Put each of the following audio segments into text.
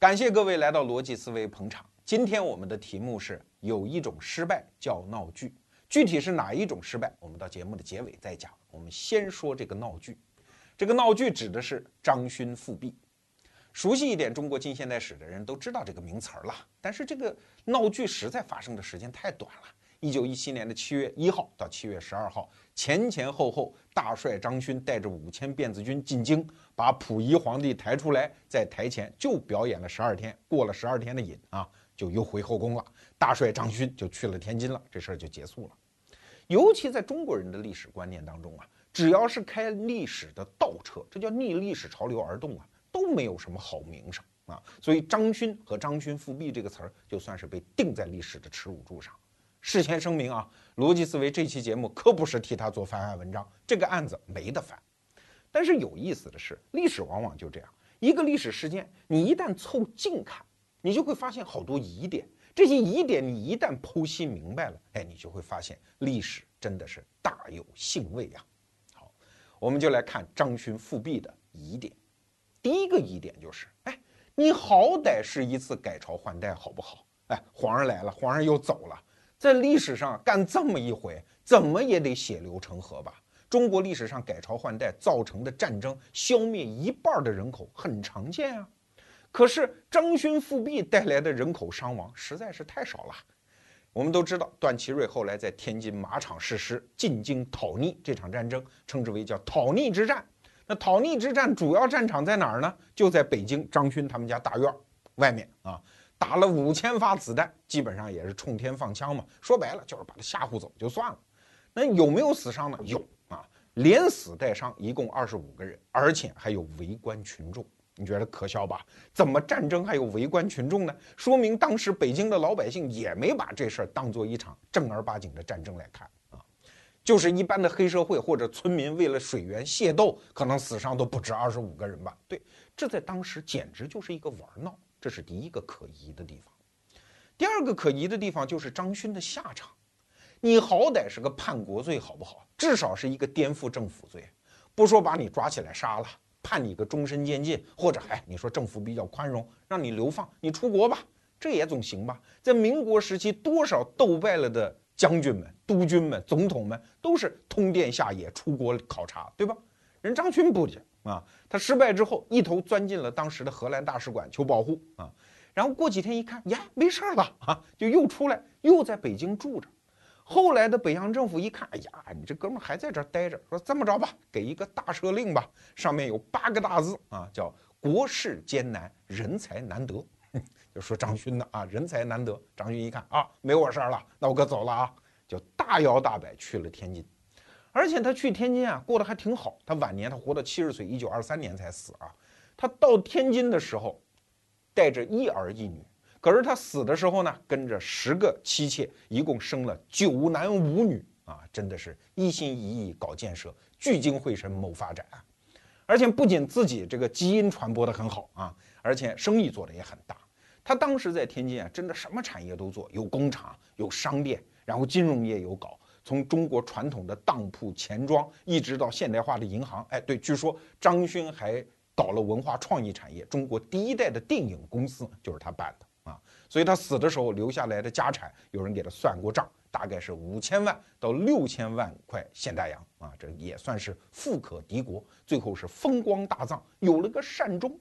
感谢各位来到逻辑思维捧场。今天我们的题目是有一种失败叫闹剧，具体是哪一种失败，我们到节目的结尾再讲。我们先说这个闹剧，这个闹剧指的是张勋复辟。熟悉一点中国近现代史的人都知道这个名词儿了，但是这个闹剧实在发生的时间太短了。一九一七年的七月一号到七月十二号，前前后后，大帅张勋带着五千辫子军进京，把溥仪皇帝抬出来，在台前就表演了十二天，过了十二天的瘾啊，就又回后宫了。大帅张勋就去了天津了，这事儿就结束了。尤其在中国人的历史观念当中啊，只要是开历史的倒车，这叫逆历史潮流而动啊，都没有什么好名声啊。所以张勋和张勋复辟这个词儿，就算是被钉在历史的耻辱柱上。事先声明啊，逻辑思维这期节目可不是替他做翻案文章，这个案子没得翻。但是有意思的是，历史往往就这样，一个历史事件，你一旦凑近看，你就会发现好多疑点。这些疑点你一旦剖析明白了，哎，你就会发现历史真的是大有兴味呀。好，我们就来看张勋复辟的疑点。第一个疑点就是，哎，你好歹是一次改朝换代，好不好？哎，皇上来了，皇上又走了。在历史上干这么一回，怎么也得血流成河吧？中国历史上改朝换代造成的战争，消灭一半的人口很常见啊。可是张勋复辟带来的人口伤亡实在是太少了。我们都知道，段祺瑞后来在天津马场誓师进京讨逆，这场战争称之为叫讨逆之战。那讨逆之战主要战场在哪儿呢？就在北京张勋他们家大院外面啊。打了五千发子弹，基本上也是冲天放枪嘛。说白了就是把他吓唬走就算了。那有没有死伤呢？有啊，连死带伤一共二十五个人，而且还有围观群众。你觉得可笑吧？怎么战争还有围观群众呢？说明当时北京的老百姓也没把这事儿当做一场正儿八经的战争来看啊，就是一般的黑社会或者村民为了水源械斗，可能死伤都不止二十五个人吧？对，这在当时简直就是一个玩闹。这是第一个可疑的地方，第二个可疑的地方就是张勋的下场。你好歹是个叛国罪，好不好？至少是一个颠覆政府罪，不说把你抓起来杀了，判你个终身监禁，或者哎，你说政府比较宽容，让你流放，你出国吧，这也总行吧？在民国时期，多少斗败了的将军们、督军们、总统们，都是通电下野出国考察，对吧？人张勋不行。啊，他失败之后，一头钻进了当时的荷兰大使馆求保护啊。然后过几天一看，呀，没事儿了啊，就又出来，又在北京住着。后来的北洋政府一看，哎呀，你这哥们还在这儿待着，说这么着吧，给一个大赦令吧，上面有八个大字啊，叫“国事艰难，人才难得”，就说张勋的啊，人才难得。张勋一看啊，没我事儿了，那我可走了啊，就大摇大摆去了天津。而且他去天津啊，过得还挺好。他晚年他活到七十岁，一九二三年才死啊。他到天津的时候，带着一儿一女。可是他死的时候呢，跟着十个妻妾，一共生了九男五女啊，真的是一心一意搞建设，聚精会神谋发展啊。而且不仅自己这个基因传播的很好啊，而且生意做的也很大。他当时在天津啊，真的什么产业都做，有工厂，有商店，然后金融业有搞。从中国传统的当铺钱庄，一直到现代化的银行，哎，对，据说张勋还搞了文化创意产业，中国第一代的电影公司就是他办的啊。所以他死的时候留下来的家产，有人给他算过账，大概是五千万到六千万块现大洋啊，这也算是富可敌国。最后是风光大葬，有了个善终。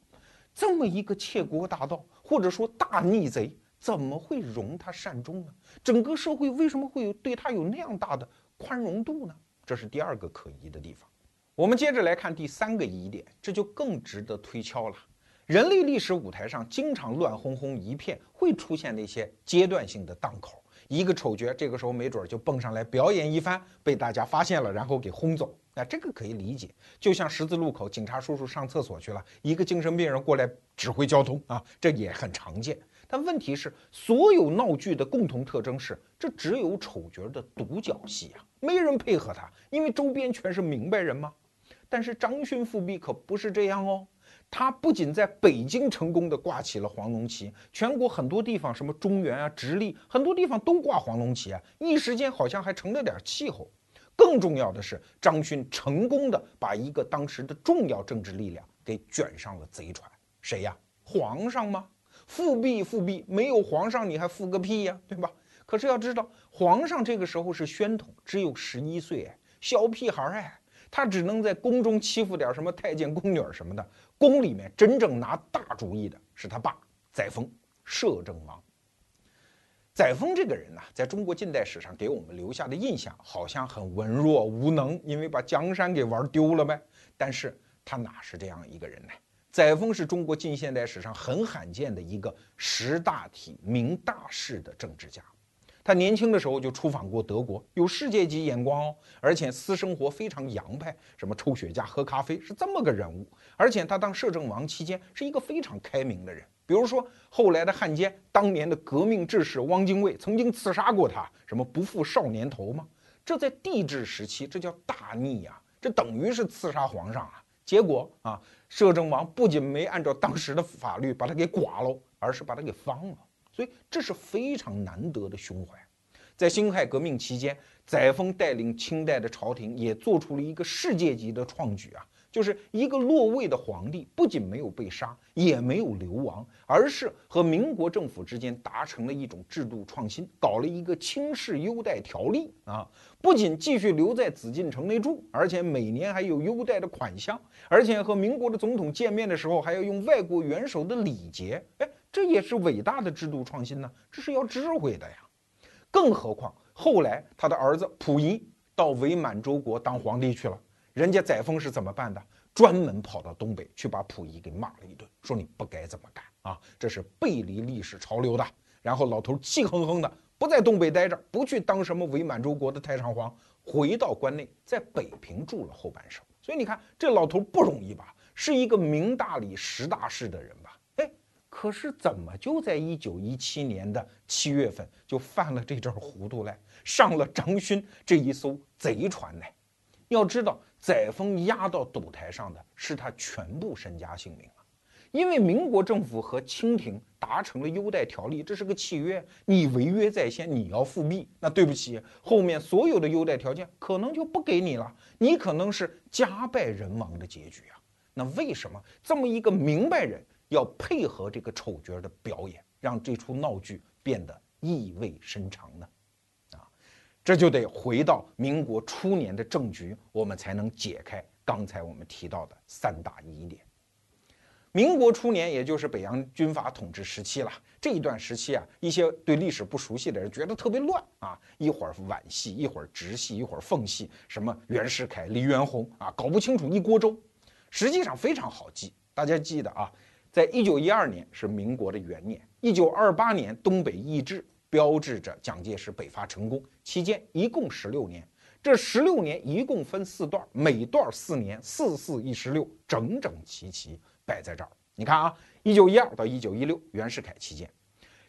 这么一个窃国大盗，或者说大逆贼。怎么会容他善终呢？整个社会为什么会有对他有那样大的宽容度呢？这是第二个可疑的地方。我们接着来看第三个疑点，这就更值得推敲了。人类历史舞台上经常乱哄哄一片，会出现那些阶段性的档口，一个丑角这个时候没准就蹦上来表演一番，被大家发现了，然后给轰走。那这个可以理解，就像十字路口警察叔叔上厕所去了，一个精神病人过来指挥交通啊，这也很常见。但问题是，所有闹剧的共同特征是，这只有丑角的独角戏啊，没人配合他，因为周边全是明白人嘛。但是张勋复辟可不是这样哦，他不仅在北京成功的挂起了黄龙旗，全国很多地方，什么中原啊、直隶，很多地方都挂黄龙旗啊，一时间好像还成了点气候。更重要的是，张勋成功的把一个当时的重要政治力量给卷上了贼船，谁呀？皇上吗？复辟复辟，没有皇上你还复个屁呀，对吧？可是要知道，皇上这个时候是宣统，只有十一岁，哎，小屁孩哎，他只能在宫中欺负点什么太监宫女什么的。宫里面真正拿大主意的是他爸载沣，摄政王。载沣这个人呢，在中国近代史上给我们留下的印象好像很文弱无能，因为把江山给玩丢了呗。但是他哪是这样一个人呢？载沣是中国近现代史上很罕见的一个识大体、明大事的政治家。他年轻的时候就出访过德国，有世界级眼光哦，而且私生活非常洋派，什么抽雪茄、喝咖啡，是这么个人物。而且他当摄政王期间是一个非常开明的人，比如说后来的汉奸，当年的革命志士汪精卫曾经刺杀过他，什么不负少年头吗？这在帝制时期，这叫大逆呀，这等于是刺杀皇上啊。结果啊，摄政王不仅没按照当时的法律把他给剐了，而是把他给放了。所以这是非常难得的胸怀，在辛亥革命期间，载沣带领清代的朝廷也做出了一个世界级的创举啊，就是一个落位的皇帝不仅没有被杀，也没有流亡，而是和民国政府之间达成了一种制度创新，搞了一个轻视优待条例啊，不仅继续留在紫禁城内住，而且每年还有优待的款项，而且和民国的总统见面的时候还要用外国元首的礼节，哎。这也是伟大的制度创新呢，这是要智慧的呀。更何况后来他的儿子溥仪到伪满洲国当皇帝去了，人家载沣是怎么办的？专门跑到东北去把溥仪给骂了一顿，说你不该这么干啊，这是背离历史潮流的。然后老头气哼哼的不在东北待着，不去当什么伪满洲国的太上皇，回到关内，在北平住了后半生。所以你看这老头不容易吧？是一个明大理、识大事的人吧？可是怎么就在一九一七年的七月份就犯了这阵糊涂嘞？上了张勋这一艘贼船呢？要知道，载沣押到赌台上的是他全部身家性命啊！因为民国政府和清廷达成了优待条例，这是个契约，你违约在先，你要复辟，那对不起，后面所有的优待条件可能就不给你了，你可能是家败人亡的结局啊！那为什么这么一个明白人？要配合这个丑角的表演，让这出闹剧变得意味深长呢，这就得回到民国初年的政局，我们才能解开刚才我们提到的三大疑点。民国初年，也就是北洋军阀统治时期了。这一段时期啊，一些对历史不熟悉的人觉得特别乱啊，一会儿皖系，一会儿直系，一会儿奉系，什么袁世凯、黎元洪啊，搞不清楚一锅粥。实际上非常好记，大家记得啊。在一九一二年是民国的元年，一九二八年东北易帜，标志着蒋介石北伐成功。期间一共十六年，这十六年一共分四段，每段四年，四四一十六，整整齐齐摆在这儿。你看啊，一九一二到一九一六袁世凯期间，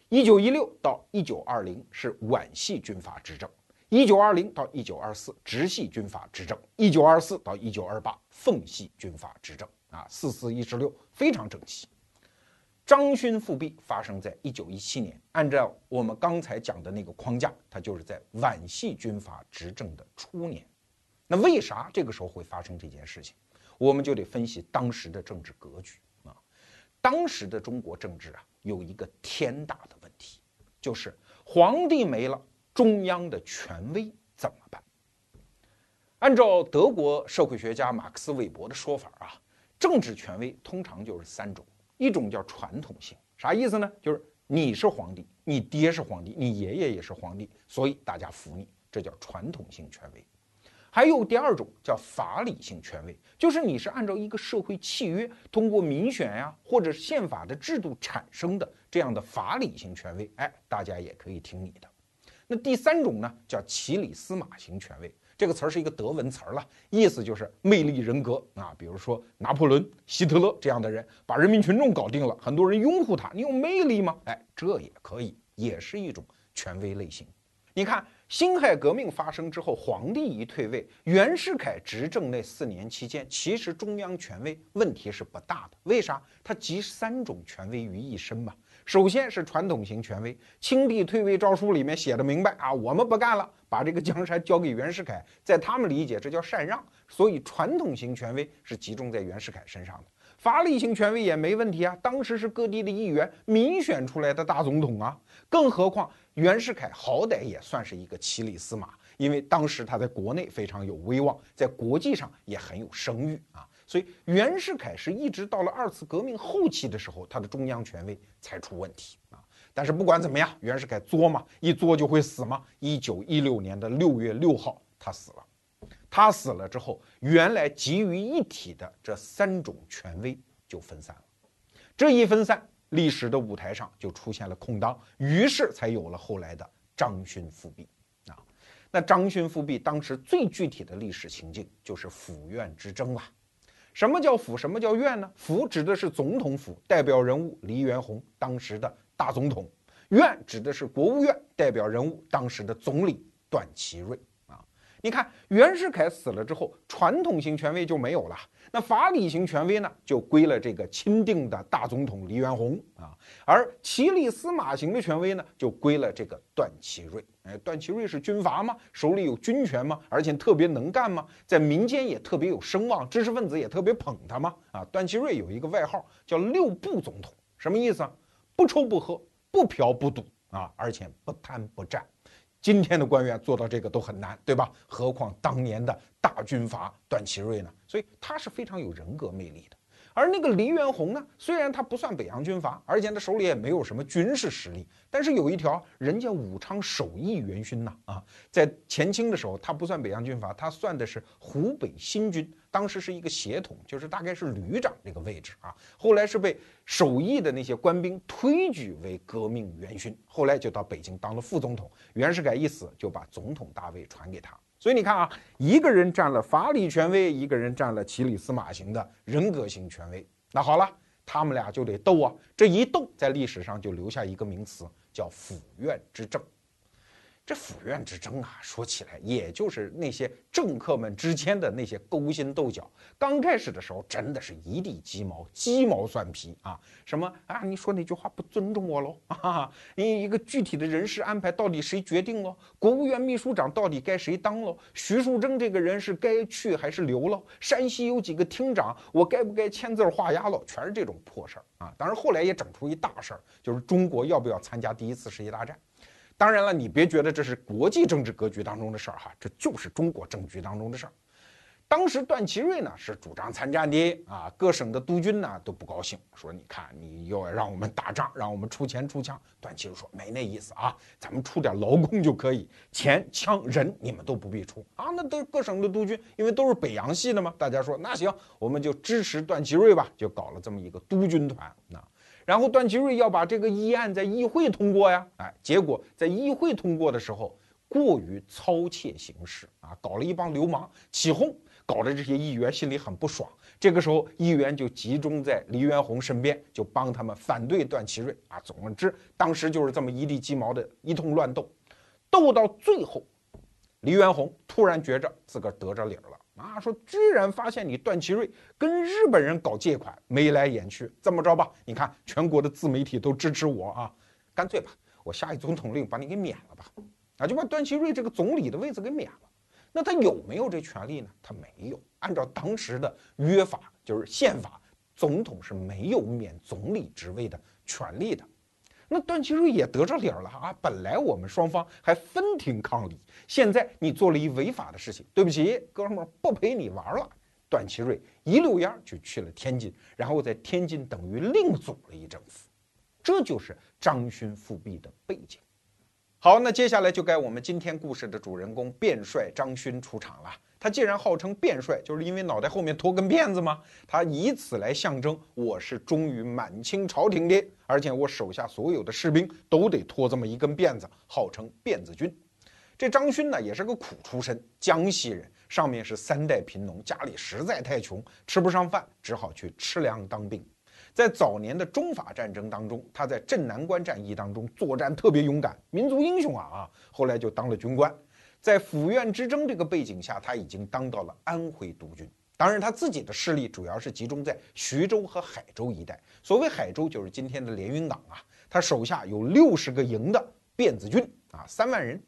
一九一六到一九二零是皖系军阀执政，一九二零到一九二四直系军阀执政，一九二四到一九二八奉系军阀执政。啊，四四一十六，非常整齐。张勋复辟发生在一九一七年，按照我们刚才讲的那个框架，他就是在皖系军阀执政的初年。那为啥这个时候会发生这件事情？我们就得分析当时的政治格局啊。当时的中国政治啊，有一个天大的问题，就是皇帝没了，中央的权威怎么办？按照德国社会学家马克思韦伯的说法啊。政治权威通常就是三种，一种叫传统性，啥意思呢？就是你是皇帝，你爹是皇帝，你爷爷也是皇帝，所以大家服你，这叫传统性权威。还有第二种叫法理性权威，就是你是按照一个社会契约，通过民选呀，或者宪法的制度产生的这样的法理性权威，哎，大家也可以听你的。那第三种呢，叫骑里司马型权威。这个词儿是一个德文词儿了，意思就是魅力人格啊，比如说拿破仑、希特勒这样的人，把人民群众搞定了，很多人拥护他。你有魅力吗？哎，这也可以，也是一种权威类型。你看，辛亥革命发生之后，皇帝一退位，袁世凯执政那四年期间，其实中央权威问题是不大的。为啥？他集三种权威于一身嘛。首先是传统型权威，清帝退位诏书里面写的明白啊，我们不干了，把这个江山交给袁世凯，在他们理解这叫禅让，所以传统型权威是集中在袁世凯身上的。法理型权威也没问题啊，当时是各地的议员民选出来的大总统啊，更何况袁世凯好歹也算是一个骑里司马，因为当时他在国内非常有威望，在国际上也很有声誉啊，所以袁世凯是一直到了二次革命后期的时候，他的中央权威才出问题啊。但是不管怎么样，袁世凯作嘛，一作就会死嘛。一九一六年的六月六号，他死了。他死了之后，原来集于一体的这三种权威就分散了。这一分散，历史的舞台上就出现了空当，于是才有了后来的张勋复辟啊。那张勋复辟当时最具体的历史情境就是府院之争啊。什么叫府？什么叫院呢？府指的是总统府，代表人物黎元洪，当时的。大总统院指的是国务院代表人物，当时的总理段祺瑞。你看袁世凯死了之后，传统型权威就没有了，那法理型权威呢，就归了这个钦定的大总统黎元洪啊。而骑力司马型的权威呢，就归了这个段祺瑞。哎，段祺瑞是军阀吗？手里有军权吗？而且特别能干吗？在民间也特别有声望，知识分子也特别捧他吗？啊，段祺瑞有一个外号叫六不总统，什么意思啊？不抽不喝，不嫖不赌啊，而且不贪不占。今天的官员做到这个都很难，对吧？何况当年的大军阀段祺瑞呢？所以他是非常有人格魅力的。而那个黎元洪呢，虽然他不算北洋军阀，而且他手里也没有什么军事实力，但是有一条，人家武昌首义元勋呐啊，在前清的时候，他不算北洋军阀，他算的是湖北新军，当时是一个协统，就是大概是旅长这个位置啊。后来是被首义的那些官兵推举为革命元勋，后来就到北京当了副总统。袁世凯一死，就把总统大位传给他。所以你看啊，一个人占了法理权威，一个人占了骑里司马型的人格型权威。那好了，他们俩就得斗啊！这一斗，在历史上就留下一个名词，叫府院之争。这府院之争啊，说起来也就是那些政客们之间的那些勾心斗角。刚开始的时候，真的是一地鸡毛，鸡毛蒜皮啊！什么啊？你说那句话不尊重我喽？啊，你一个具体的人事安排到底谁决定喽？国务院秘书长到底该谁当喽？徐树铮这个人是该去还是留喽？山西有几个厅长，我该不该签字画押喽？全是这种破事儿啊！当然后来也整出一大事儿，就是中国要不要参加第一次世界大战。当然了，你别觉得这是国际政治格局当中的事儿哈，这就是中国政局当中的事儿。当时段祺瑞呢是主张参战的啊，各省的督军呢都不高兴，说你看你又要让我们打仗，让我们出钱出枪。段祺瑞说没那意思啊，咱们出点劳工就可以，钱枪人你们都不必出啊。那都各省的督军，因为都是北洋系的嘛，大家说那行，我们就支持段祺瑞吧，就搞了这么一个督军团那。然后段祺瑞要把这个议案在议会通过呀，哎，结果在议会通过的时候过于操切形式啊，搞了一帮流氓起哄，搞得这些议员心里很不爽。这个时候议员就集中在黎元洪身边，就帮他们反对段祺瑞啊。总之，当时就是这么一地鸡毛的一通乱斗，斗到最后，黎元洪突然觉着自个儿得着理儿了。啊，说居然发现你段祺瑞跟日本人搞借款，眉来眼去。这么着吧，你看全国的自媒体都支持我啊，干脆吧，我下一总统令把你给免了吧，啊，就把段祺瑞这个总理的位子给免了。那他有没有这权利呢？他没有。按照当时的约法，就是宪法，总统是没有免总理职位的权利的。那段祺瑞也得着理了啊！本来我们双方还分庭抗礼，现在你做了一违法的事情，对不起，哥们儿，不陪你玩了。段祺瑞一溜烟就去了天津，然后在天津等于另组了一政府，这就是张勋复辟的背景。好，那接下来就该我们今天故事的主人公卞帅张勋出场了。他既然号称卞帅，就是因为脑袋后面拖根辫子吗？他以此来象征我是忠于满清朝廷的，而且我手下所有的士兵都得拖这么一根辫子，号称辫子军。这张勋呢，也是个苦出身，江西人，上面是三代贫农，家里实在太穷，吃不上饭，只好去吃粮当兵。在早年的中法战争当中，他在镇南关战役当中作战特别勇敢，民族英雄啊啊！后来就当了军官。在府院之争这个背景下，他已经当到了安徽督军。当然，他自己的势力主要是集中在徐州和海州一带。所谓海州，就是今天的连云港啊。他手下有六十个营的辫子军啊，三万人。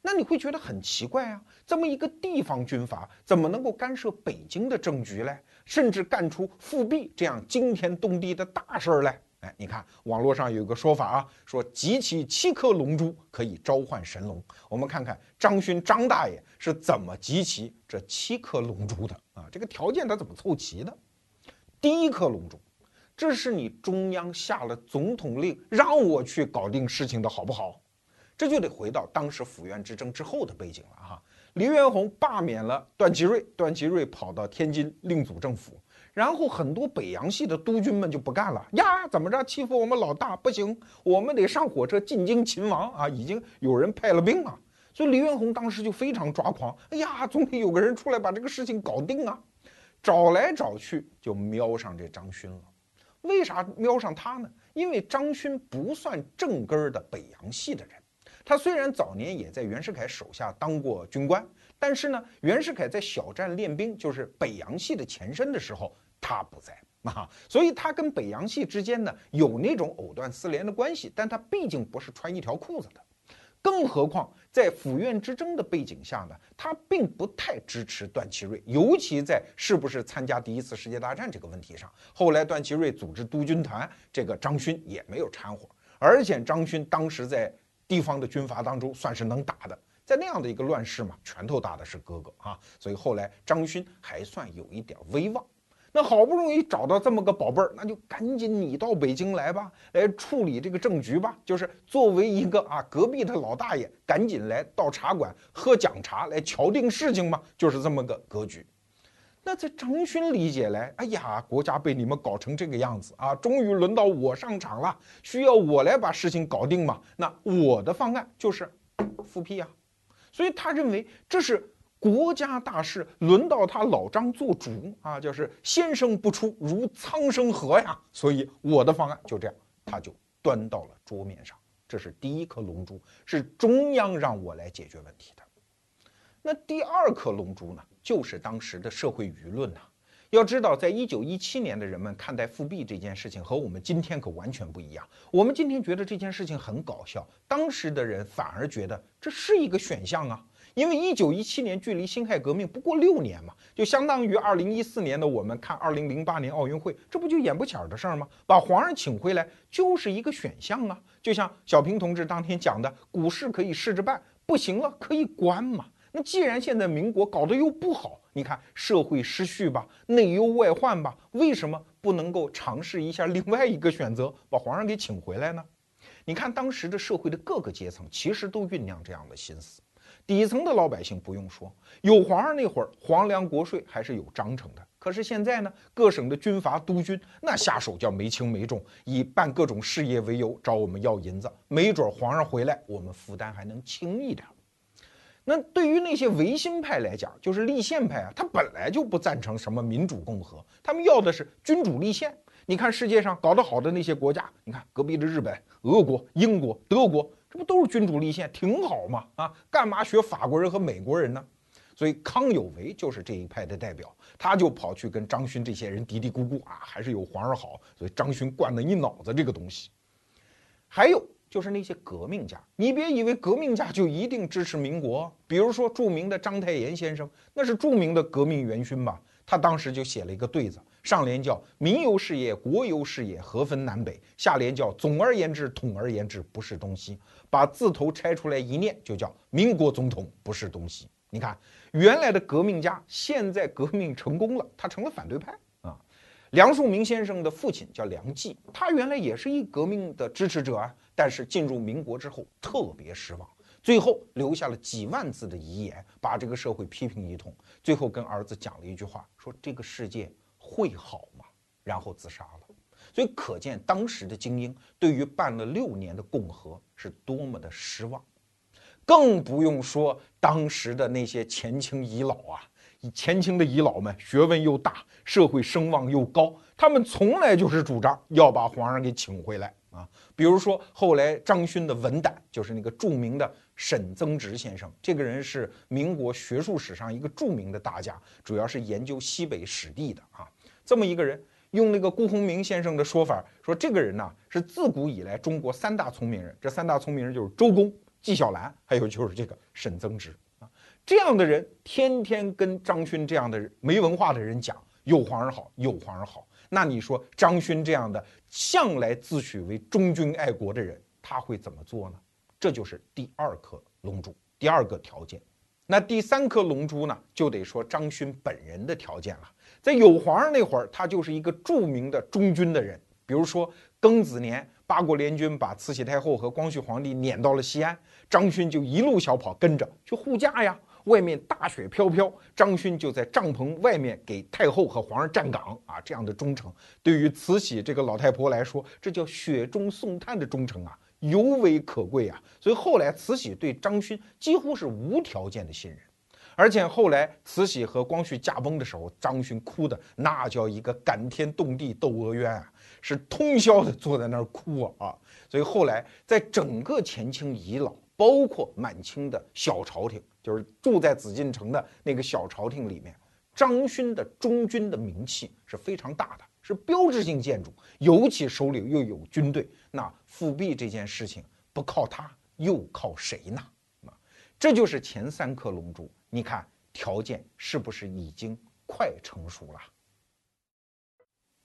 那你会觉得很奇怪啊，这么一个地方军阀怎么能够干涉北京的政局嘞？甚至干出复辟这样惊天动地的大事儿来？哎，你看网络上有一个说法啊，说集齐七颗龙珠可以召唤神龙。我们看看张勋张大爷是怎么集齐这七颗龙珠的啊？这个条件他怎么凑齐的？第一颗龙珠，这是你中央下了总统令让我去搞定事情的好不好？这就得回到当时府院之争之后的背景了哈。黎元洪罢免了段祺瑞，段祺瑞跑到天津另组政府，然后很多北洋系的督军们就不干了呀，怎么着欺负我们老大不行，我们得上火车进京擒王啊！已经有人派了兵了，所以黎元洪当时就非常抓狂，哎呀，总得有个人出来把这个事情搞定啊！找来找去就瞄上这张勋了，为啥瞄上他呢？因为张勋不算正根儿的北洋系的人。他虽然早年也在袁世凯手下当过军官，但是呢，袁世凯在小站练兵，就是北洋系的前身的时候，他不在啊，所以他跟北洋系之间呢有那种藕断丝连的关系，但他毕竟不是穿一条裤子的，更何况在府院之争的背景下呢，他并不太支持段祺瑞，尤其在是不是参加第一次世界大战这个问题上，后来段祺瑞组织督军团，这个张勋也没有掺和，而且张勋当时在。地方的军阀当中算是能打的，在那样的一个乱世嘛，拳头大的是哥哥啊，所以后来张勋还算有一点威望。那好不容易找到这么个宝贝儿，那就赶紧你到北京来吧，来处理这个政局吧。就是作为一个啊隔壁的老大爷，赶紧来到茶馆喝讲茶，来敲定事情嘛，就是这么个格局。那在张勋理解来，哎呀，国家被你们搞成这个样子啊，终于轮到我上场了，需要我来把事情搞定嘛？那我的方案就是复辟啊，所以他认为这是国家大事，轮到他老张做主啊，就是先生不出如苍生何呀，所以我的方案就这样，他就端到了桌面上，这是第一颗龙珠，是中央让我来解决问题的。那第二颗龙珠呢？就是当时的社会舆论呐。要知道，在一九一七年的人们看待复辟这件事情和我们今天可完全不一样。我们今天觉得这件事情很搞笑，当时的人反而觉得这是一个选项啊。因为一九一七年距离辛亥革命不过六年嘛，就相当于二零一四年的我们看二零零八年奥运会，这不就眼不前的事儿吗？把皇上请回来就是一个选项啊。就像小平同志当天讲的，股市可以试着办，不行了可以关嘛。那既然现在民国搞得又不好，你看社会失序吧，内忧外患吧，为什么不能够尝试一下另外一个选择，把皇上给请回来呢？你看当时的社会的各个阶层其实都酝酿这样的心思，底层的老百姓不用说，有皇上那会儿，皇粮国税还是有章程的。可是现在呢，各省的军阀督军那下手叫没轻没重，以办各种事业为由找我们要银子，没准皇上回来，我们负担还能轻一点。那对于那些维新派来讲，就是立宪派啊，他本来就不赞成什么民主共和，他们要的是君主立宪。你看世界上搞得好的那些国家，你看隔壁的日本、俄国、英国、德国，这不都是君主立宪，挺好嘛？啊，干嘛学法国人和美国人呢？所以康有为就是这一派的代表，他就跑去跟张勋这些人嘀嘀咕咕啊，还是有皇上好。所以张勋灌了一脑子这个东西，还有。就是那些革命家，你别以为革命家就一定支持民国。比如说著名的章太炎先生，那是著名的革命元勋吧？他当时就写了一个对子，上联叫“民由事业，国由事业，何分南北”，下联叫“总而言之，统而言之，不是东西”。把字头拆出来一念，就叫“民国总统不是东西”。你看，原来的革命家，现在革命成功了，他成了反对派啊。梁漱溟先生的父亲叫梁冀，他原来也是一革命的支持者啊。但是进入民国之后特别失望，最后留下了几万字的遗言，把这个社会批评一通。最后跟儿子讲了一句话，说这个世界会好吗？然后自杀了。所以可见当时的精英对于办了六年的共和是多么的失望，更不用说当时的那些前清遗老啊，前清的遗老们学问又大，社会声望又高，他们从来就是主张要把皇上给请回来。啊，比如说后来张勋的文胆，就是那个著名的沈曾直先生，这个人是民国学术史上一个著名的大家，主要是研究西北史地的啊。这么一个人，用那个辜鸿铭先生的说法，说这个人呢是自古以来中国三大聪明人，这三大聪明人就是周公、纪晓岚，还有就是这个沈曾之啊，这样的人天天跟张勋这样的人没文化的人讲有皇上好，有皇上好。那你说张勋这样的向来自诩为忠君爱国的人，他会怎么做呢？这就是第二颗龙珠，第二个条件。那第三颗龙珠呢，就得说张勋本人的条件了。在有皇上那会儿，他就是一个著名的忠君的人。比如说庚子年，八国联军把慈禧太后和光绪皇帝撵到了西安，张勋就一路小跑跟着去护驾呀。外面大雪飘飘，张勋就在帐篷外面给太后和皇上站岗啊。这样的忠诚，对于慈禧这个老太婆来说，这叫雪中送炭的忠诚啊。尤为可贵啊，所以后来慈禧对张勋几乎是无条件的信任，而且后来慈禧和光绪驾崩的时候，张勋哭的那叫一个感天动地窦娥冤啊，是通宵的坐在那儿哭啊啊！所以后来在整个前清遗老，包括满清的小朝廷，就是住在紫禁城的那个小朝廷里面，张勋的忠君的名气是非常大的。是标志性建筑，尤其手里又有军队，那复辟这件事情不靠他又靠谁呢？啊，这就是前三颗龙珠，你看条件是不是已经快成熟了？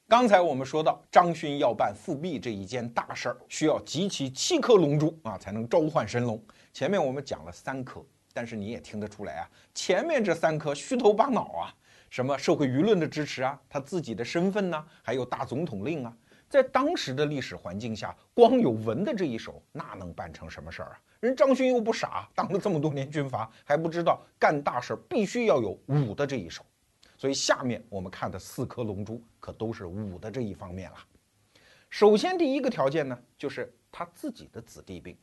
刚才我们说到张勋要办复辟这一件大事儿，需要集齐七颗龙珠啊，才能召唤神龙。前面我们讲了三颗，但是你也听得出来啊，前面这三颗虚头巴脑啊。什么社会舆论的支持啊，他自己的身份呢？还有大总统令啊，在当时的历史环境下，光有文的这一手，那能办成什么事儿啊？人张勋又不傻，当了这么多年军阀，还不知道干大事必须要有武的这一手。所以下面我们看的四颗龙珠，可都是武的这一方面了。首先第一个条件呢，就是他自己的子弟兵。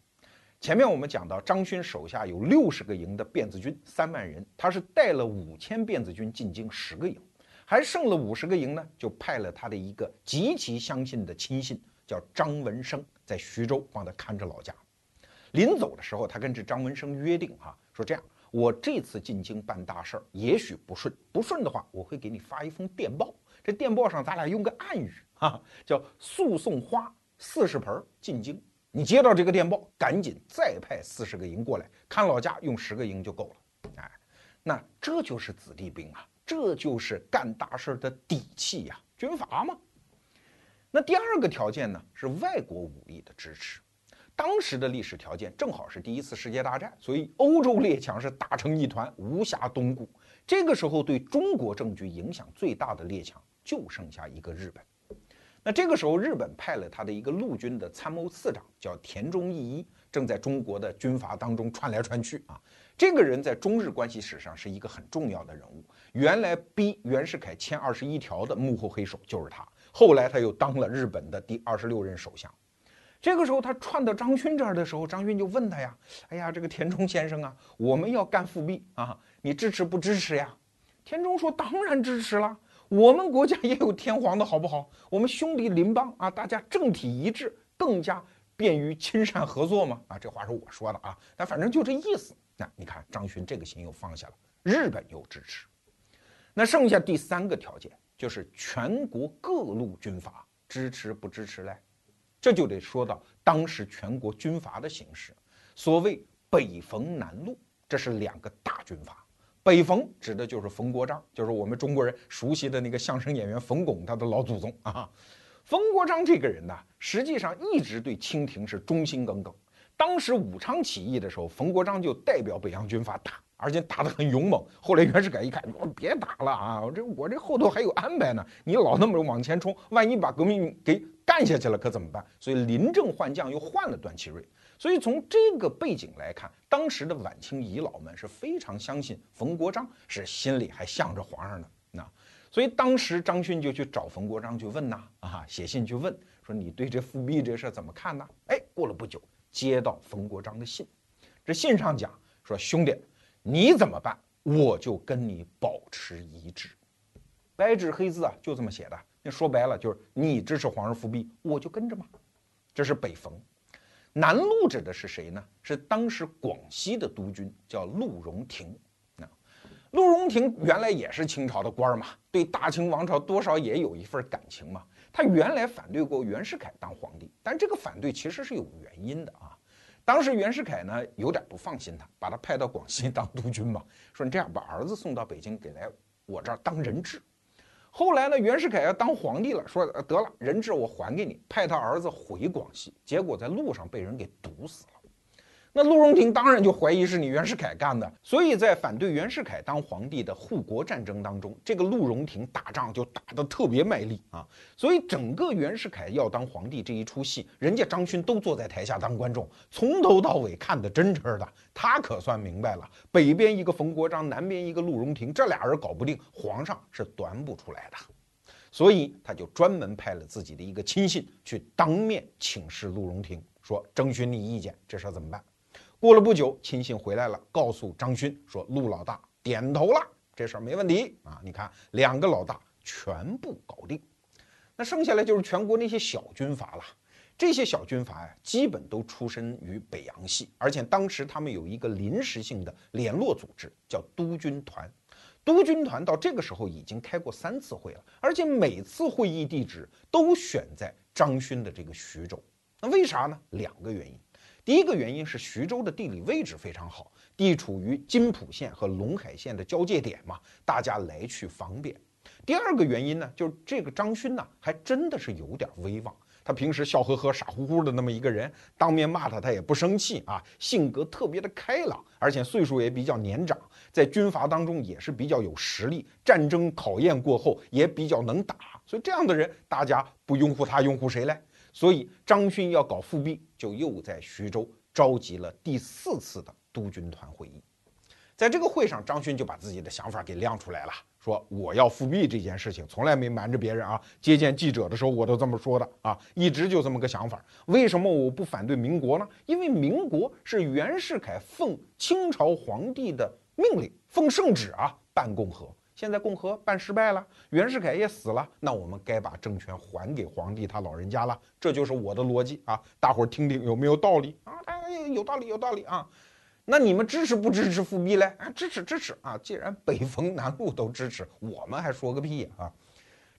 前面我们讲到，张勋手下有六十个营的辫子军，三万人，他是带了五千辫子军进京十个营，还剩了五十个营呢，就派了他的一个极其相信的亲信，叫张文生，在徐州帮他看着老家。临走的时候，他跟这张文生约定哈，说这样，我这次进京办大事儿，也许不顺，不顺的话，我会给你发一封电报，这电报上咱俩用个暗语哈，叫速送花四十盆进京。你接到这个电报，赶紧再派四十个营过来看老家，用十个营就够了。哎，那这就是子弟兵啊，这就是干大事的底气呀，军阀嘛。那第二个条件呢，是外国武力的支持。当时的历史条件正好是第一次世界大战，所以欧洲列强是打成一团，无暇东顾。这个时候，对中国政局影响最大的列强就剩下一个日本。那这个时候，日本派了他的一个陆军的参谋次长，叫田中义一，正在中国的军阀当中串来串去啊。这个人在中日关系史上是一个很重要的人物。原来逼袁世凯签二十一条的幕后黑手就是他，后来他又当了日本的第二十六任首相。这个时候他窜到张勋这儿的时候，张勋就问他呀：“哎呀，这个田中先生啊，我们要干复辟啊，你支持不支持呀？”田中说：“当然支持了。”我们国家也有天皇的好不好？我们兄弟邻邦啊，大家政体一致，更加便于亲善合作嘛。啊，这话是我说的啊，但反正就这意思。那你看张勋这个心又放下了，日本又支持。那剩下第三个条件就是全国各路军阀支持不支持嘞？这就得说到当时全国军阀的形势。所谓北冯南陆，这是两个大军阀。北冯指的就是冯国璋，就是我们中国人熟悉的那个相声演员冯巩，他的老祖宗啊。冯国璋这个人呢，实际上一直对清廷是忠心耿耿。当时武昌起义的时候，冯国璋就代表北洋军阀打，而且打得很勇猛。后来袁世凯一看，别打了啊，这我这后头还有安排呢，你老那么往前冲，万一把革命给干下去了，可怎么办？所以临阵换将，又换了段祺瑞。所以从这个背景来看，当时的晚清遗老们是非常相信冯国璋，是心里还向着皇上的。那所以当时张勋就去找冯国璋去问呐，啊，写信去问，说你对这复辟这事怎么看呢？哎，过了不久，接到冯国璋的信，这信上讲说，兄弟，你怎么办，我就跟你保持一致，白纸黑字啊，就这么写的。那说白了就是你支持皇上复辟，我就跟着嘛。这是北冯。南路指的是谁呢？是当时广西的督军，叫陆荣廷。那陆荣廷原来也是清朝的官儿嘛，对大清王朝多少也有一份感情嘛。他原来反对过袁世凯当皇帝，但这个反对其实是有原因的啊。当时袁世凯呢有点不放心他，把他派到广西当督军嘛，说你这样把儿子送到北京给来我这儿当人质。后来呢，袁世凯要当皇帝了，说得了，人质我还给你，派他儿子回广西，结果在路上被人给毒死了。那陆荣廷当然就怀疑是你袁世凯干的，所以在反对袁世凯当皇帝的护国战争当中，这个陆荣廷打仗就打得特别卖力啊。所以整个袁世凯要当皇帝这一出戏，人家张勋都坐在台下当观众，从头到尾看得真真的。他可算明白了，北边一个冯国璋，南边一个陆荣廷，这俩人搞不定，皇上是端不出来的。所以他就专门派了自己的一个亲信去当面请示陆荣廷，说征询你意见，这事怎么办？过了不久，亲信回来了，告诉张勋说：“陆老大点头了，这事儿没问题啊！你看，两个老大全部搞定，那剩下来就是全国那些小军阀了。这些小军阀呀，基本都出身于北洋系，而且当时他们有一个临时性的联络组织，叫督军团。督军团到这个时候已经开过三次会了，而且每次会议地址都选在张勋的这个徐州。那为啥呢？两个原因。”第一个原因是徐州的地理位置非常好，地处于津浦县和陇海县的交界点嘛，大家来去方便。第二个原因呢，就是这个张勋呢，还真的是有点威望。他平时笑呵呵、傻乎乎的那么一个人，当面骂他他也不生气啊，性格特别的开朗，而且岁数也比较年长，在军阀当中也是比较有实力，战争考验过后也比较能打。所以这样的人，大家不拥护他，拥护谁嘞？所以张勋要搞复辟，就又在徐州召集了第四次的督军团会议。在这个会上，张勋就把自己的想法给亮出来了，说我要复辟这件事情从来没瞒着别人啊。接见记者的时候，我都这么说的啊，一直就这么个想法。为什么我不反对民国呢？因为民国是袁世凯奉清朝皇帝的命令，奉圣旨啊办共和。现在共和办失败了，袁世凯也死了，那我们该把政权还给皇帝他老人家了。这就是我的逻辑啊，大伙儿听听有没有道理啊？哎，有道理，有道理啊。那你们支持不支持复辟嘞？啊，支持，支持啊！既然北风南路都支持，我们还说个屁啊！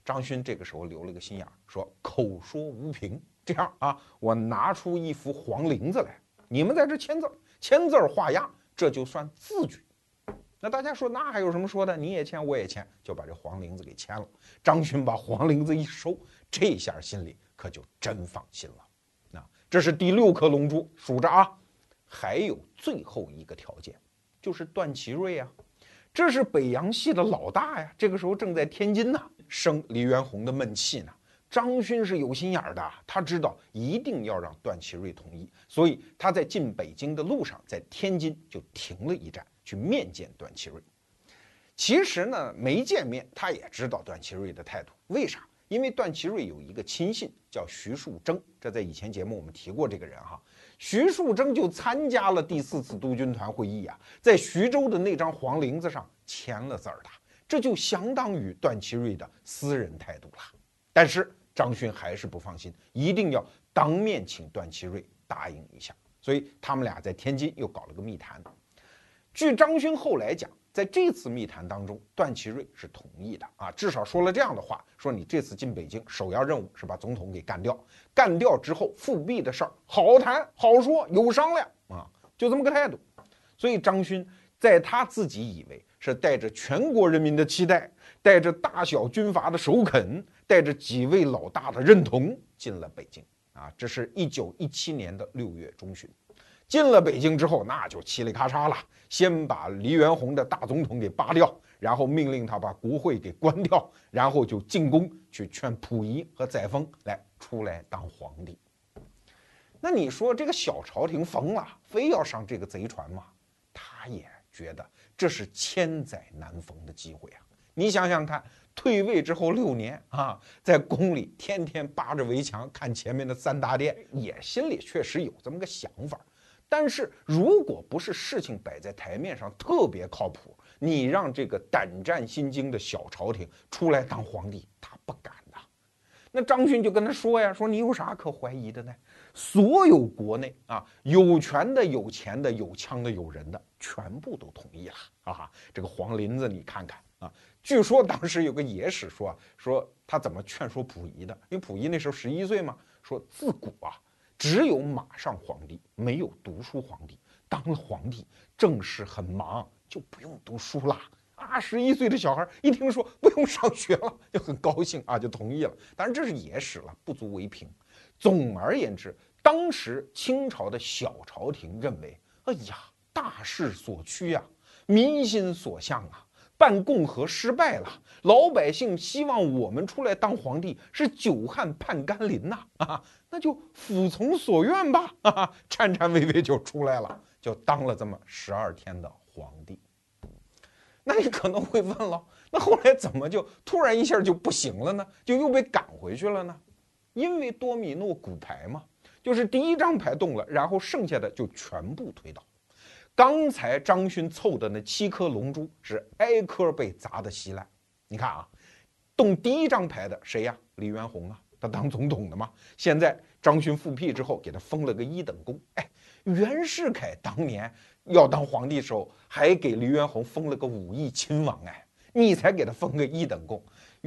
张勋这个时候留了个心眼，说口说无凭，这样啊，我拿出一幅黄绫子来，你们在这签字，签字画押，这就算字据。那大家说，那还有什么说的？你也签，我也签，就把这黄绫子给签了。张勋把黄绫子一收，这下心里可就真放心了。那这是第六颗龙珠，数着啊。还有最后一个条件，就是段祺瑞啊，这是北洋系的老大呀。这个时候正在天津呢，生黎元洪的闷气呢。张勋是有心眼儿的，他知道一定要让段祺瑞同意，所以他在进北京的路上，在天津就停了一站。去面见段祺瑞，其实呢没见面，他也知道段祺瑞的态度。为啥？因为段祺瑞有一个亲信叫徐树铮，这在以前节目我们提过这个人哈。徐树铮就参加了第四次督军团会议啊，在徐州的那张黄绫子上签了字儿的，这就相当于段祺瑞的私人态度了。但是张勋还是不放心，一定要当面请段祺瑞答应一下，所以他们俩在天津又搞了个密谈。据张勋后来讲，在这次密谈当中，段祺瑞是同意的啊，至少说了这样的话：说你这次进北京，首要任务是把总统给干掉，干掉之后复辟的事儿好谈好说，有商量啊，就这么个态度。所以张勋在他自己以为是带着全国人民的期待，带着大小军阀的首肯，带着几位老大的认同进了北京啊。这是一九一七年的六月中旬。进了北京之后，那就嘁里咔嚓了。先把黎元洪的大总统给扒掉，然后命令他把国会给关掉，然后就进宫去劝溥仪和载沣来出来当皇帝。那你说这个小朝廷疯了，非要上这个贼船吗？他也觉得这是千载难逢的机会啊！你想想看，退位之后六年啊，在宫里天天扒着围墙看前面的三大殿，也心里确实有这么个想法。但是，如果不是事情摆在台面上特别靠谱，你让这个胆战心惊的小朝廷出来当皇帝，他不敢的。那张勋就跟他说呀：“说你有啥可怀疑的呢？所有国内啊，有权的、有钱的、有枪的、有人的，全部都同意了啊！这个黄林子，你看看啊。据说当时有个野史说，说他怎么劝说溥仪的，因为溥仪那时候十一岁嘛，说自古啊。”只有马上皇帝，没有读书皇帝。当了皇帝，正事很忙，就不用读书了。啊，十一岁的小孩一听说不用上学了，就很高兴啊，就同意了。当然这是野史了，不足为凭。总而言之，当时清朝的小朝廷认为，哎呀，大势所趋呀，民心所向啊，办共和失败了，老百姓希望我们出来当皇帝，是久旱盼甘霖呐啊，那就服从所愿吧，哈哈，颤颤巍巍就出来了，就当了这么十二天的皇帝。那你可能会问了，那后来怎么就突然一下就不行了呢？就又被赶回去了呢？因为多米诺骨牌嘛，就是第一张牌动了，然后剩下的就全部推倒。刚才张勋凑的那七颗龙珠是挨颗被砸得稀烂。你看啊，动第一张牌的谁呀？李元洪啊，他当总统的嘛。现在张勋复辟之后，给他封了个一等功。哎，袁世凯当年。要当皇帝的时候，还给黎元洪封了个武义亲王，哎，你才给他封个一等功，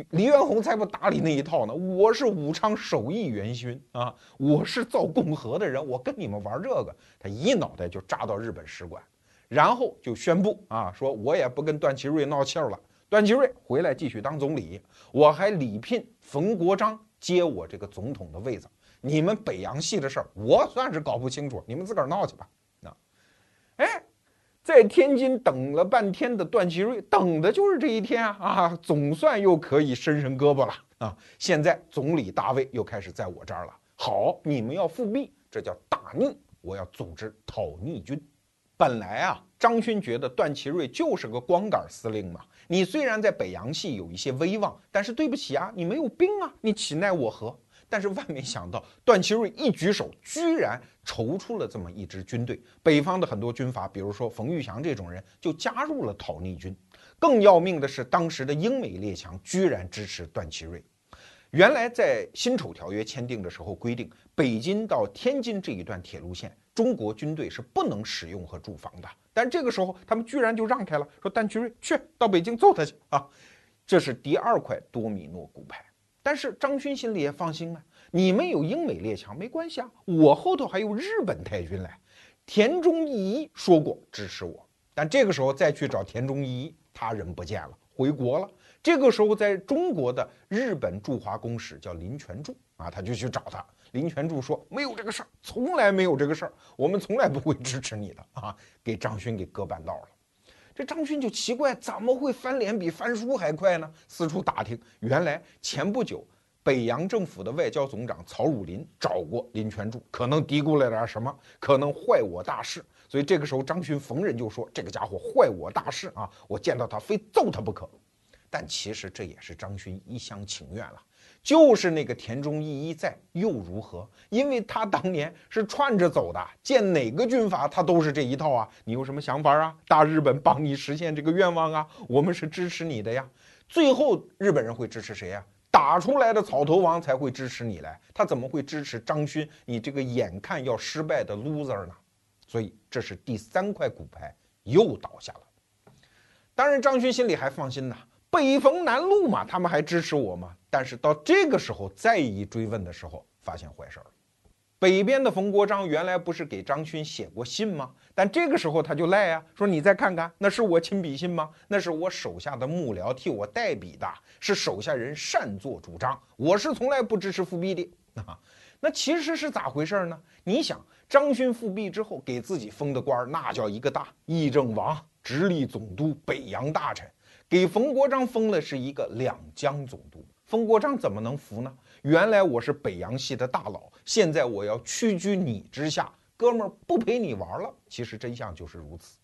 黎元洪才不搭理那一套呢。我是武昌首义元勋啊，我是造共和的人，我跟你们玩这个，他一脑袋就扎到日本使馆，然后就宣布啊，说我也不跟段祺瑞闹气儿了，段祺瑞回来继续当总理，我还礼聘冯国璋接我这个总统的位子。你们北洋系的事儿，我算是搞不清楚，你们自个儿闹去吧。啊哎，在天津等了半天的段祺瑞，等的就是这一天啊！啊，总算又可以伸伸胳膊了啊！现在总理大位又开始在我这儿了。好，你们要复辟，这叫大逆，我要组织讨逆军。本来啊，张勋觉得段祺瑞就是个光杆司令嘛。你虽然在北洋系有一些威望，但是对不起啊，你没有兵啊，你岂奈我何？但是万没想到，段祺瑞一举手，居然筹出了这么一支军队。北方的很多军阀，比如说冯玉祥这种人，就加入了讨逆军。更要命的是，当时的英美列强居然支持段祺瑞。原来在辛丑条约签订的时候规定，北京到天津这一段铁路线，中国军队是不能使用和驻防的。但这个时候，他们居然就让开了，说段祺瑞去到北京揍他去啊！这是第二块多米诺骨牌。但是张勋心里也放心啊，你们有英美列强没关系啊，我后头还有日本太君嘞。田中义一说过支持我，但这个时候再去找田中义一，他人不见了，回国了。这个时候在中国的日本驻华公使叫林权柱啊，他就去找他。林权柱说没有这个事儿，从来没有这个事儿，我们从来不会支持你的啊，给张勋给割半道了。这张勋就奇怪，怎么会翻脸比翻书还快呢？四处打听，原来前不久北洋政府的外交总长曹汝霖找过林权柱，可能嘀咕了点什么，可能坏我大事。所以这个时候张勋逢人就说：“这个家伙坏我大事啊！我见到他非揍他不可。”但其实这也是张勋一厢情愿了。就是那个田中义一在又如何？因为他当年是串着走的，见哪个军阀他都是这一套啊！你有什么想法啊？大日本帮你实现这个愿望啊！我们是支持你的呀！最后日本人会支持谁呀？打出来的草头王才会支持你来，他怎么会支持张勋？你这个眼看要失败的 loser 呢？所以这是第三块骨牌又倒下了。当然张勋心里还放心呢。北逢南路嘛，他们还支持我吗？但是到这个时候再一追问的时候，发现坏事儿了。北边的冯国璋原来不是给张勋写过信吗？但这个时候他就赖啊，说你再看看，那是我亲笔信吗？那是我手下的幕僚替我代笔的，是手下人擅作主张，我是从来不支持复辟的啊。那其实是咋回事呢？你想，张勋复辟之后给自己封的官儿，那叫一个大，议政王、直隶总督、北洋大臣。给冯国璋封了是一个两江总督，冯国璋怎么能服呢？原来我是北洋系的大佬，现在我要屈居你之下，哥们儿不陪你玩了。其实真相就是如此。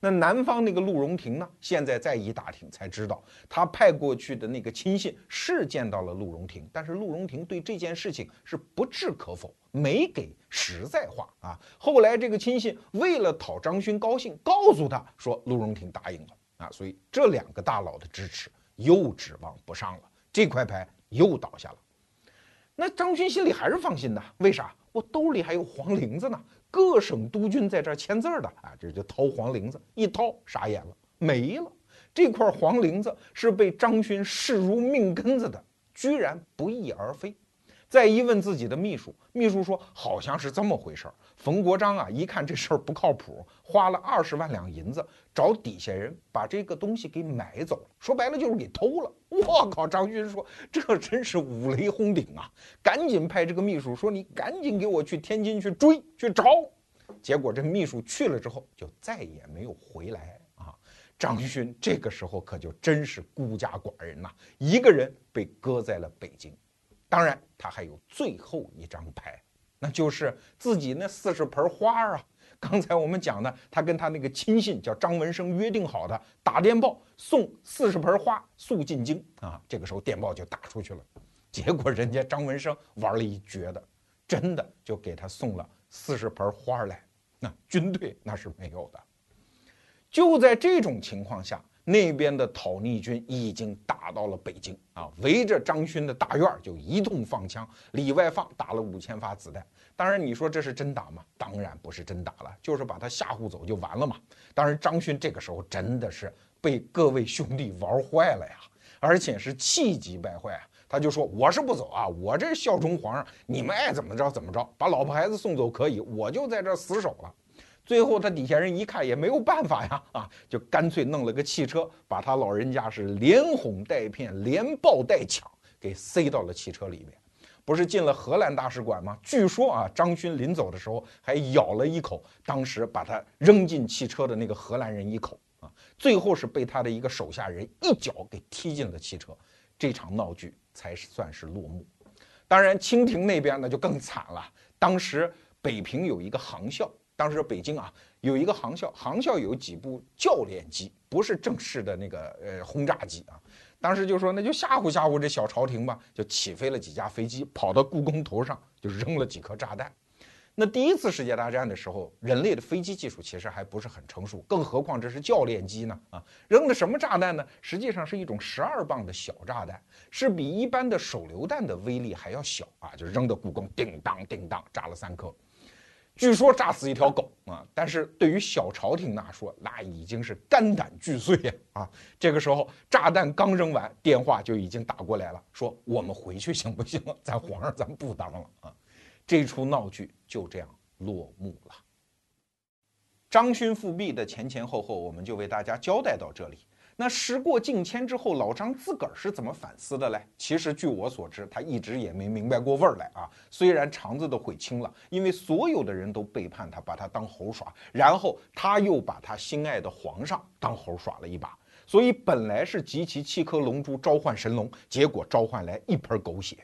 那南方那个陆荣廷呢？现在再一打听才知道，他派过去的那个亲信是见到了陆荣廷，但是陆荣廷对这件事情是不置可否，没给实在话啊。后来这个亲信为了讨张勋高兴，告诉他说陆荣廷答应了。啊，所以这两个大佬的支持又指望不上了，这块牌又倒下了。那张勋心里还是放心的，为啥？我兜里还有黄绫子呢，各省督军在这签字的啊，这就掏黄绫子，一掏傻眼了，没了。这块黄绫子是被张勋视如命根子的，居然不翼而飞。再一问自己的秘书，秘书说好像是这么回事儿。冯国璋啊，一看这事儿不靠谱，花了二十万两银子找底下人把这个东西给买走了。说白了就是给偷了。我靠！张勋说这真是五雷轰顶啊！赶紧派这个秘书说你赶紧给我去天津去追去找。结果这秘书去了之后就再也没有回来啊。张勋这个时候可就真是孤家寡人呐，一个人被搁在了北京。当然，他还有最后一张牌，那就是自己那四十盆花啊。刚才我们讲的，他跟他那个亲信叫张文生约定好的，打电报送四十盆花速进京啊。这个时候电报就打出去了，结果人家张文生玩了一绝的，真的就给他送了四十盆花来。那军队那是没有的。就在这种情况下。那边的讨逆军已经打到了北京啊，围着张勋的大院就一通放枪，里外放打了五千发子弹。当然，你说这是真打吗？当然不是真打了，就是把他吓唬走就完了嘛。当然，张勋这个时候真的是被各位兄弟玩坏了呀，而且是气急败坏啊。他就说：“我是不走啊，我这效忠皇上，你们爱怎么着怎么着，把老婆孩子送走可以，我就在这死守了。”最后，他底下人一看也没有办法呀，啊，就干脆弄了个汽车，把他老人家是连哄带骗、连抱带抢，给塞到了汽车里面。不是进了荷兰大使馆吗？据说啊，张勋临走的时候还咬了一口，当时把他扔进汽车的那个荷兰人一口啊。最后是被他的一个手下人一脚给踢进了汽车，这场闹剧才算是落幕。当然，清廷那边呢就更惨了，当时北平有一个航校。当时北京啊有一个航校，航校有几部教练机，不是正式的那个呃轰炸机啊。当时就说那就吓唬吓唬这小朝廷吧，就起飞了几架飞机，跑到故宫头上就扔了几颗炸弹。那第一次世界大战的时候，人类的飞机技术其实还不是很成熟，更何况这是教练机呢啊？扔的什么炸弹呢？实际上是一种十二磅的小炸弹，是比一般的手榴弹的威力还要小啊！就扔到故宫，叮当叮当，炸了三颗。据说炸死一条狗啊，但是对于小朝廷那说，那已经是肝胆俱碎呀啊！这个时候炸弹刚扔完，电话就已经打过来了，说我们回去行不行？咱皇上咱不当了啊！这出闹剧就这样落幕了。张勋复辟的前前后后，我们就为大家交代到这里。那时过境迁之后，老张自个儿是怎么反思的嘞？其实据我所知，他一直也没明白过味儿来啊。虽然肠子都悔青了，因为所有的人都背叛他，把他当猴耍，然后他又把他心爱的皇上当猴耍了一把，所以本来是集齐七颗龙珠召唤神龙，结果召唤来一盆狗血。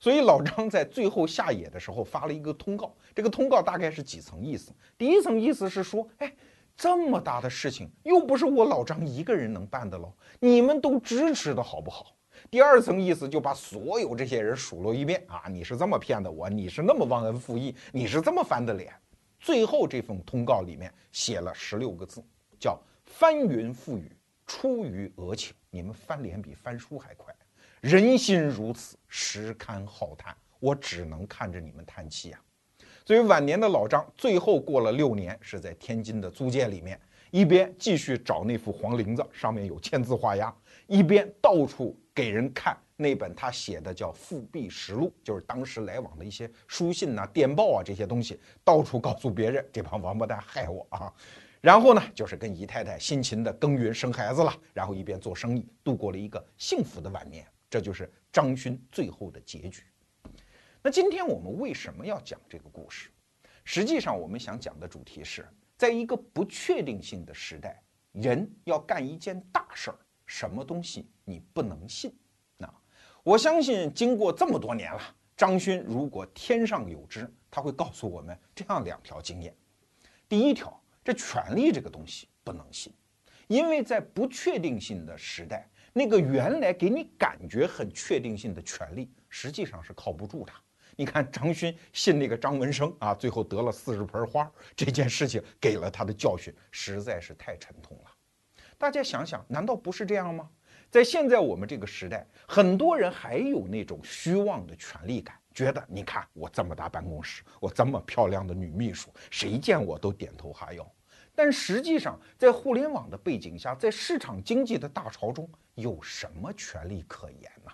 所以老张在最后下野的时候发了一个通告，这个通告大概是几层意思？第一层意思是说，哎。这么大的事情又不是我老张一个人能办的喽，你们都支持的好不好？第二层意思就把所有这些人数落一遍啊，你是这么骗的我，你是那么忘恩负义，你是这么翻的脸。最后这封通告里面写了十六个字，叫翻云覆雨，出于俄情。你们翻脸比翻书还快，人心如此，实堪浩叹，我只能看着你们叹气呀。所以晚年的老张最后过了六年，是在天津的租界里面，一边继续找那副黄绫子，上面有签字画押，一边到处给人看那本他写的叫《复辟实录》，就是当时来往的一些书信呐、电报啊这些东西，到处告诉别人这帮王八蛋害我啊。然后呢，就是跟姨太太辛勤的耕耘生孩子了，然后一边做生意，度过了一个幸福的晚年。这就是张勋最后的结局。那今天我们为什么要讲这个故事？实际上，我们想讲的主题是，在一个不确定性的时代，人要干一件大事儿，什么东西你不能信？那我相信，经过这么多年了，张勋如果天上有知，他会告诉我们这样两条经验：第一条，这权力这个东西不能信，因为在不确定性的时代，那个原来给你感觉很确定性的权力，实际上是靠不住的。你看张勋信那个张文生啊，最后得了四十盆花，这件事情给了他的教训实在是太沉痛了。大家想想，难道不是这样吗？在现在我们这个时代，很多人还有那种虚妄的权力感，觉得你看我这么大办公室，我这么漂亮的女秘书，谁见我都点头哈腰。但实际上，在互联网的背景下，在市场经济的大潮中，有什么权利可言呢？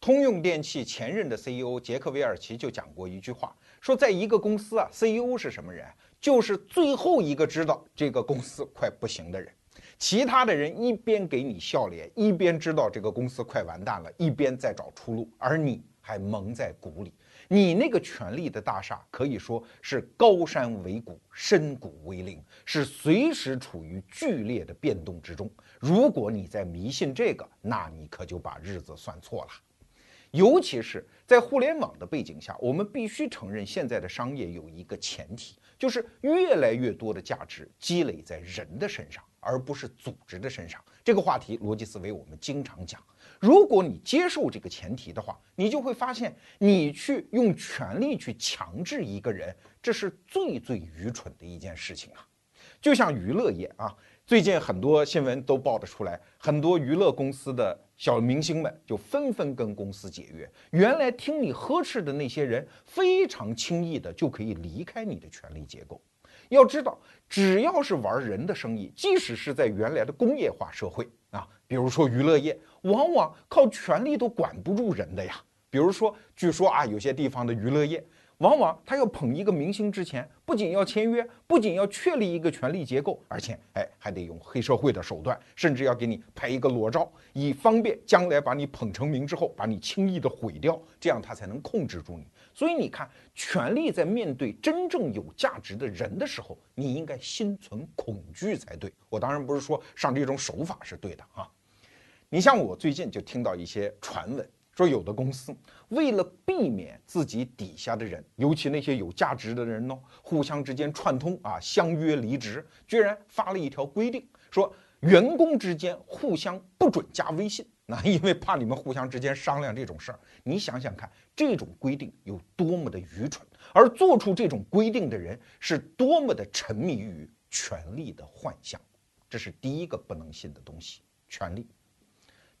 通用电气前任的 CEO 杰克韦尔奇就讲过一句话，说在一个公司啊，CEO 是什么人？就是最后一个知道这个公司快不行的人。其他的人一边给你笑脸，一边知道这个公司快完蛋了，一边在找出路，而你还蒙在鼓里。你那个权力的大厦可以说是高山为谷，深谷为陵，是随时处于剧烈的变动之中。如果你在迷信这个，那你可就把日子算错了。尤其是在互联网的背景下，我们必须承认，现在的商业有一个前提，就是越来越多的价值积累在人的身上，而不是组织的身上。这个话题，逻辑思维我们经常讲。如果你接受这个前提的话，你就会发现，你去用权力去强制一个人，这是最最愚蠢的一件事情啊！就像娱乐业啊。最近很多新闻都报得出来，很多娱乐公司的小明星们就纷纷跟公司解约。原来听你呵斥的那些人，非常轻易的就可以离开你的权力结构。要知道，只要是玩人的生意，即使是在原来的工业化社会啊，比如说娱乐业，往往靠权力都管不住人的呀。比如说，据说啊，有些地方的娱乐业。往往他要捧一个明星之前，不仅要签约，不仅要确立一个权力结构，而且哎还得用黑社会的手段，甚至要给你拍一个裸照，以方便将来把你捧成名之后，把你轻易的毁掉，这样他才能控制住你。所以你看，权力在面对真正有价值的人的时候，你应该心存恐惧才对。我当然不是说上这种手法是对的啊。你像我最近就听到一些传闻。说有的公司为了避免自己底下的人，尤其那些有价值的人呢，互相之间串通啊，相约离职，居然发了一条规定，说员工之间互相不准加微信，那因为怕你们互相之间商量这种事儿。你想想看，这种规定有多么的愚蠢，而做出这种规定的人是多么的沉迷于权力的幻想。这是第一个不能信的东西，权力。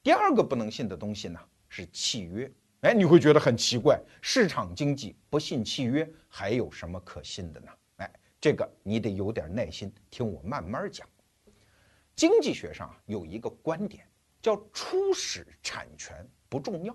第二个不能信的东西呢？是契约，哎，你会觉得很奇怪，市场经济不信契约，还有什么可信的呢？哎，这个你得有点耐心，听我慢慢讲。经济学上有一个观点，叫初始产权不重要。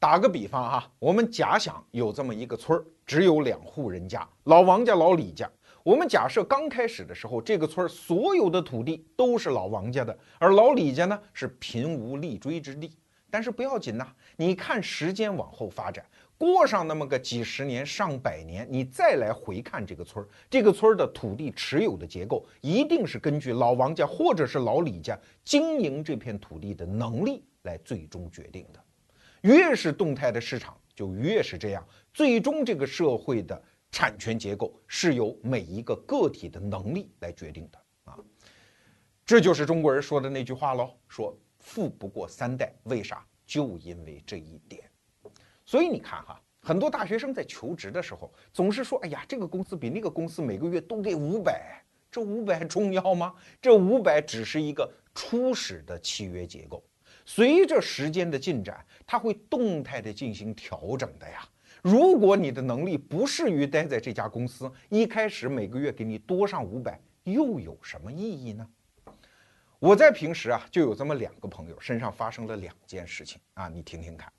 打个比方哈，我们假想有这么一个村儿，只有两户人家，老王家、老李家。我们假设刚开始的时候，这个村儿所有的土地都是老王家的，而老李家呢是贫无立锥之地。但是不要紧呐，你看时间往后发展，过上那么个几十年、上百年，你再来回看这个村儿，这个村儿的土地持有的结构，一定是根据老王家或者是老李家经营这片土地的能力来最终决定的。越是动态的市场，就越是这样，最终这个社会的产权结构是由每一个个体的能力来决定的啊。这就是中国人说的那句话喽，说。富不过三代，为啥？就因为这一点。所以你看哈，很多大学生在求职的时候，总是说：“哎呀，这个公司比那个公司每个月都给五百，这五百重要吗？这五百只是一个初始的契约结构，随着时间的进展，它会动态的进行调整的呀。如果你的能力不适于待在这家公司，一开始每个月给你多上五百，又有什么意义呢？”我在平时啊，就有这么两个朋友身上发生了两件事情啊，你听听看。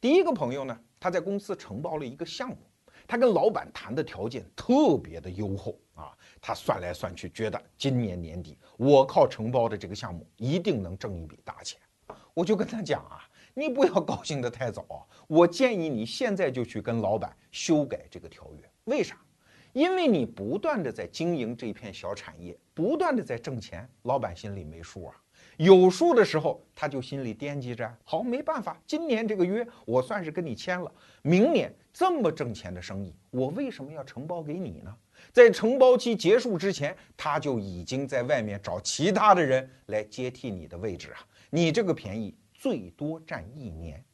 第一个朋友呢，他在公司承包了一个项目，他跟老板谈的条件特别的优厚啊，他算来算去，觉得今年年底我靠承包的这个项目一定能挣一笔大钱。我就跟他讲啊，你不要高兴得太早，我建议你现在就去跟老板修改这个条约。为啥？因为你不断的在经营这片小产业，不断的在挣钱，老板心里没数啊。有数的时候，他就心里惦记着。好，没办法，今年这个约我算是跟你签了。明年这么挣钱的生意，我为什么要承包给你呢？在承包期结束之前，他就已经在外面找其他的人来接替你的位置啊。你这个便宜最多占一年，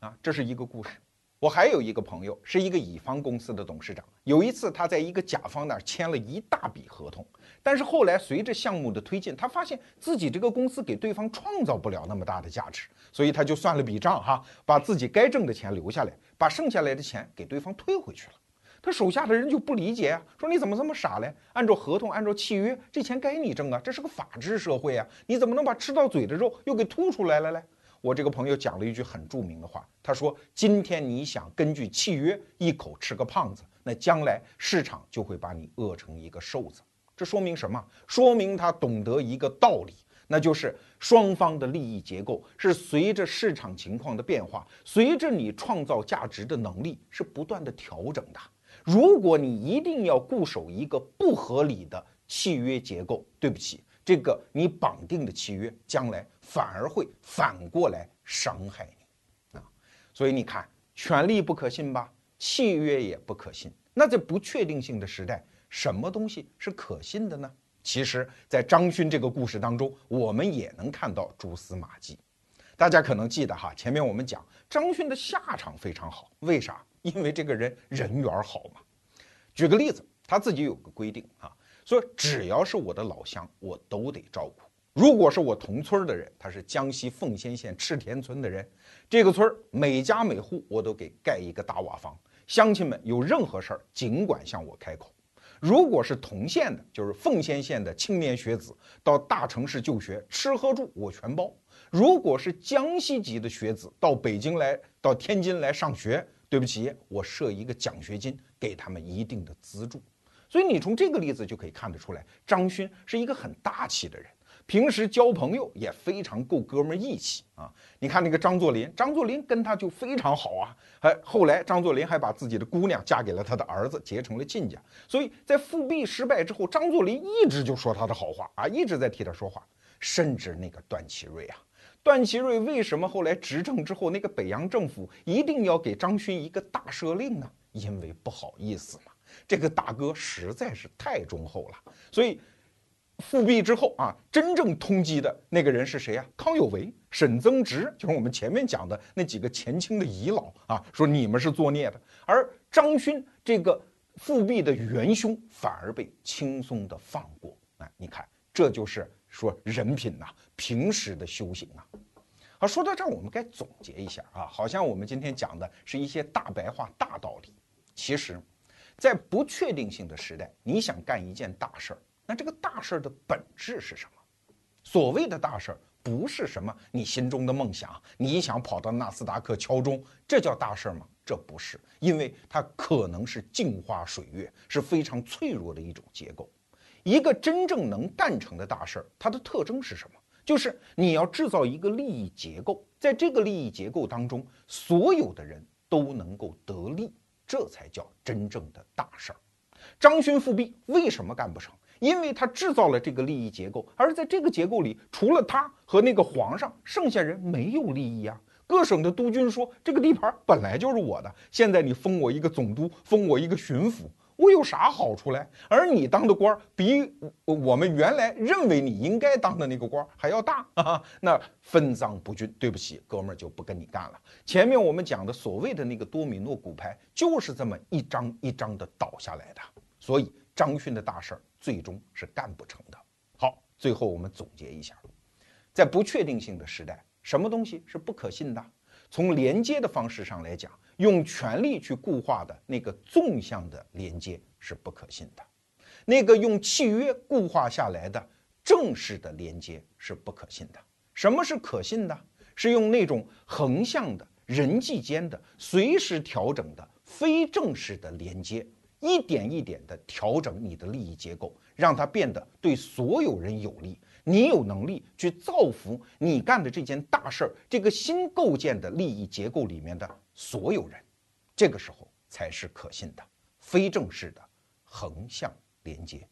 啊，这是一个故事。我还有一个朋友，是一个乙方公司的董事长。有一次，他在一个甲方那儿签了一大笔合同，但是后来随着项目的推进，他发现自己这个公司给对方创造不了那么大的价值，所以他就算了笔账，哈，把自己该挣的钱留下来，把剩下来的钱给对方退回去了。他手下的人就不理解啊，说你怎么这么傻嘞？按照合同，按照契约，这钱该你挣啊，这是个法治社会啊，你怎么能把吃到嘴的肉又给吐出来了嘞？我这个朋友讲了一句很著名的话，他说：“今天你想根据契约一口吃个胖子，那将来市场就会把你饿成一个瘦子。”这说明什么？说明他懂得一个道理，那就是双方的利益结构是随着市场情况的变化，随着你创造价值的能力是不断的调整的。如果你一定要固守一个不合理的契约结构，对不起。这个你绑定的契约，将来反而会反过来伤害你啊！所以你看，权力不可信吧，契约也不可信。那在不确定性的时代，什么东西是可信的呢？其实，在张勋这个故事当中，我们也能看到蛛丝马迹。大家可能记得哈，前面我们讲张勋的下场非常好，为啥？因为这个人人缘好嘛。举个例子，他自己有个规定啊。说只要是我的老乡，我都得照顾。如果是我同村的人，他是江西奉先县赤田村的人，这个村每家每户我都给盖一个大瓦房。乡亲们有任何事儿，尽管向我开口。如果是同县的，就是奉先县的青年学子到大城市就学，吃喝住我全包。如果是江西籍的学子到北京来，到天津来上学，对不起，我设一个奖学金，给他们一定的资助。所以你从这个例子就可以看得出来，张勋是一个很大气的人，平时交朋友也非常够哥们义气啊。你看那个张作霖，张作霖跟他就非常好啊，还后来张作霖还把自己的姑娘嫁给了他的儿子，结成了亲家。所以在复辟失败之后，张作霖一直就说他的好话啊，一直在替他说话。甚至那个段祺瑞啊，段祺瑞为什么后来执政之后，那个北洋政府一定要给张勋一个大赦令呢？因为不好意思嘛。这个大哥实在是太忠厚了，所以复辟之后啊，真正通缉的那个人是谁呀？康有为、沈曾植，就是我们前面讲的那几个前清的遗老啊，说你们是作孽的。而张勋这个复辟的元凶反而被轻松的放过。哎，你看，这就是说人品呐，平时的修行啊。好，说到这儿，我们该总结一下啊，好像我们今天讲的是一些大白话、大道理，其实。在不确定性的时代，你想干一件大事儿，那这个大事儿的本质是什么？所谓的大事儿，不是什么你心中的梦想，你想跑到纳斯达克敲钟，这叫大事儿吗？这不是，因为它可能是镜花水月，是非常脆弱的一种结构。一个真正能干成的大事儿，它的特征是什么？就是你要制造一个利益结构，在这个利益结构当中，所有的人都能够得利。这才叫真正的大事儿。张勋复辟为什么干不成？因为他制造了这个利益结构，而在这个结构里，除了他和那个皇上，剩下人没有利益啊。各省的督军说：“这个地盘本来就是我的，现在你封我一个总督，封我一个巡抚。”我有啥好处嘞？而你当的官儿比我们原来认为你应该当的那个官儿还要大啊！那分赃不均，对不起，哥们儿就不跟你干了。前面我们讲的所谓的那个多米诺骨牌，就是这么一张一张的倒下来的。所以张勋的大事儿最终是干不成的。好，最后我们总结一下，在不确定性的时代，什么东西是不可信的？从连接的方式上来讲。用权力去固化的那个纵向的连接是不可信的，那个用契约固化下来的正式的连接是不可信的。什么是可信的？是用那种横向的人际间的随时调整的非正式的连接，一点一点的调整你的利益结构，让它变得对所有人有利。你有能力去造福你干的这件大事儿，这个新构建的利益结构里面的所有人，这个时候才是可信的、非正式的横向连接。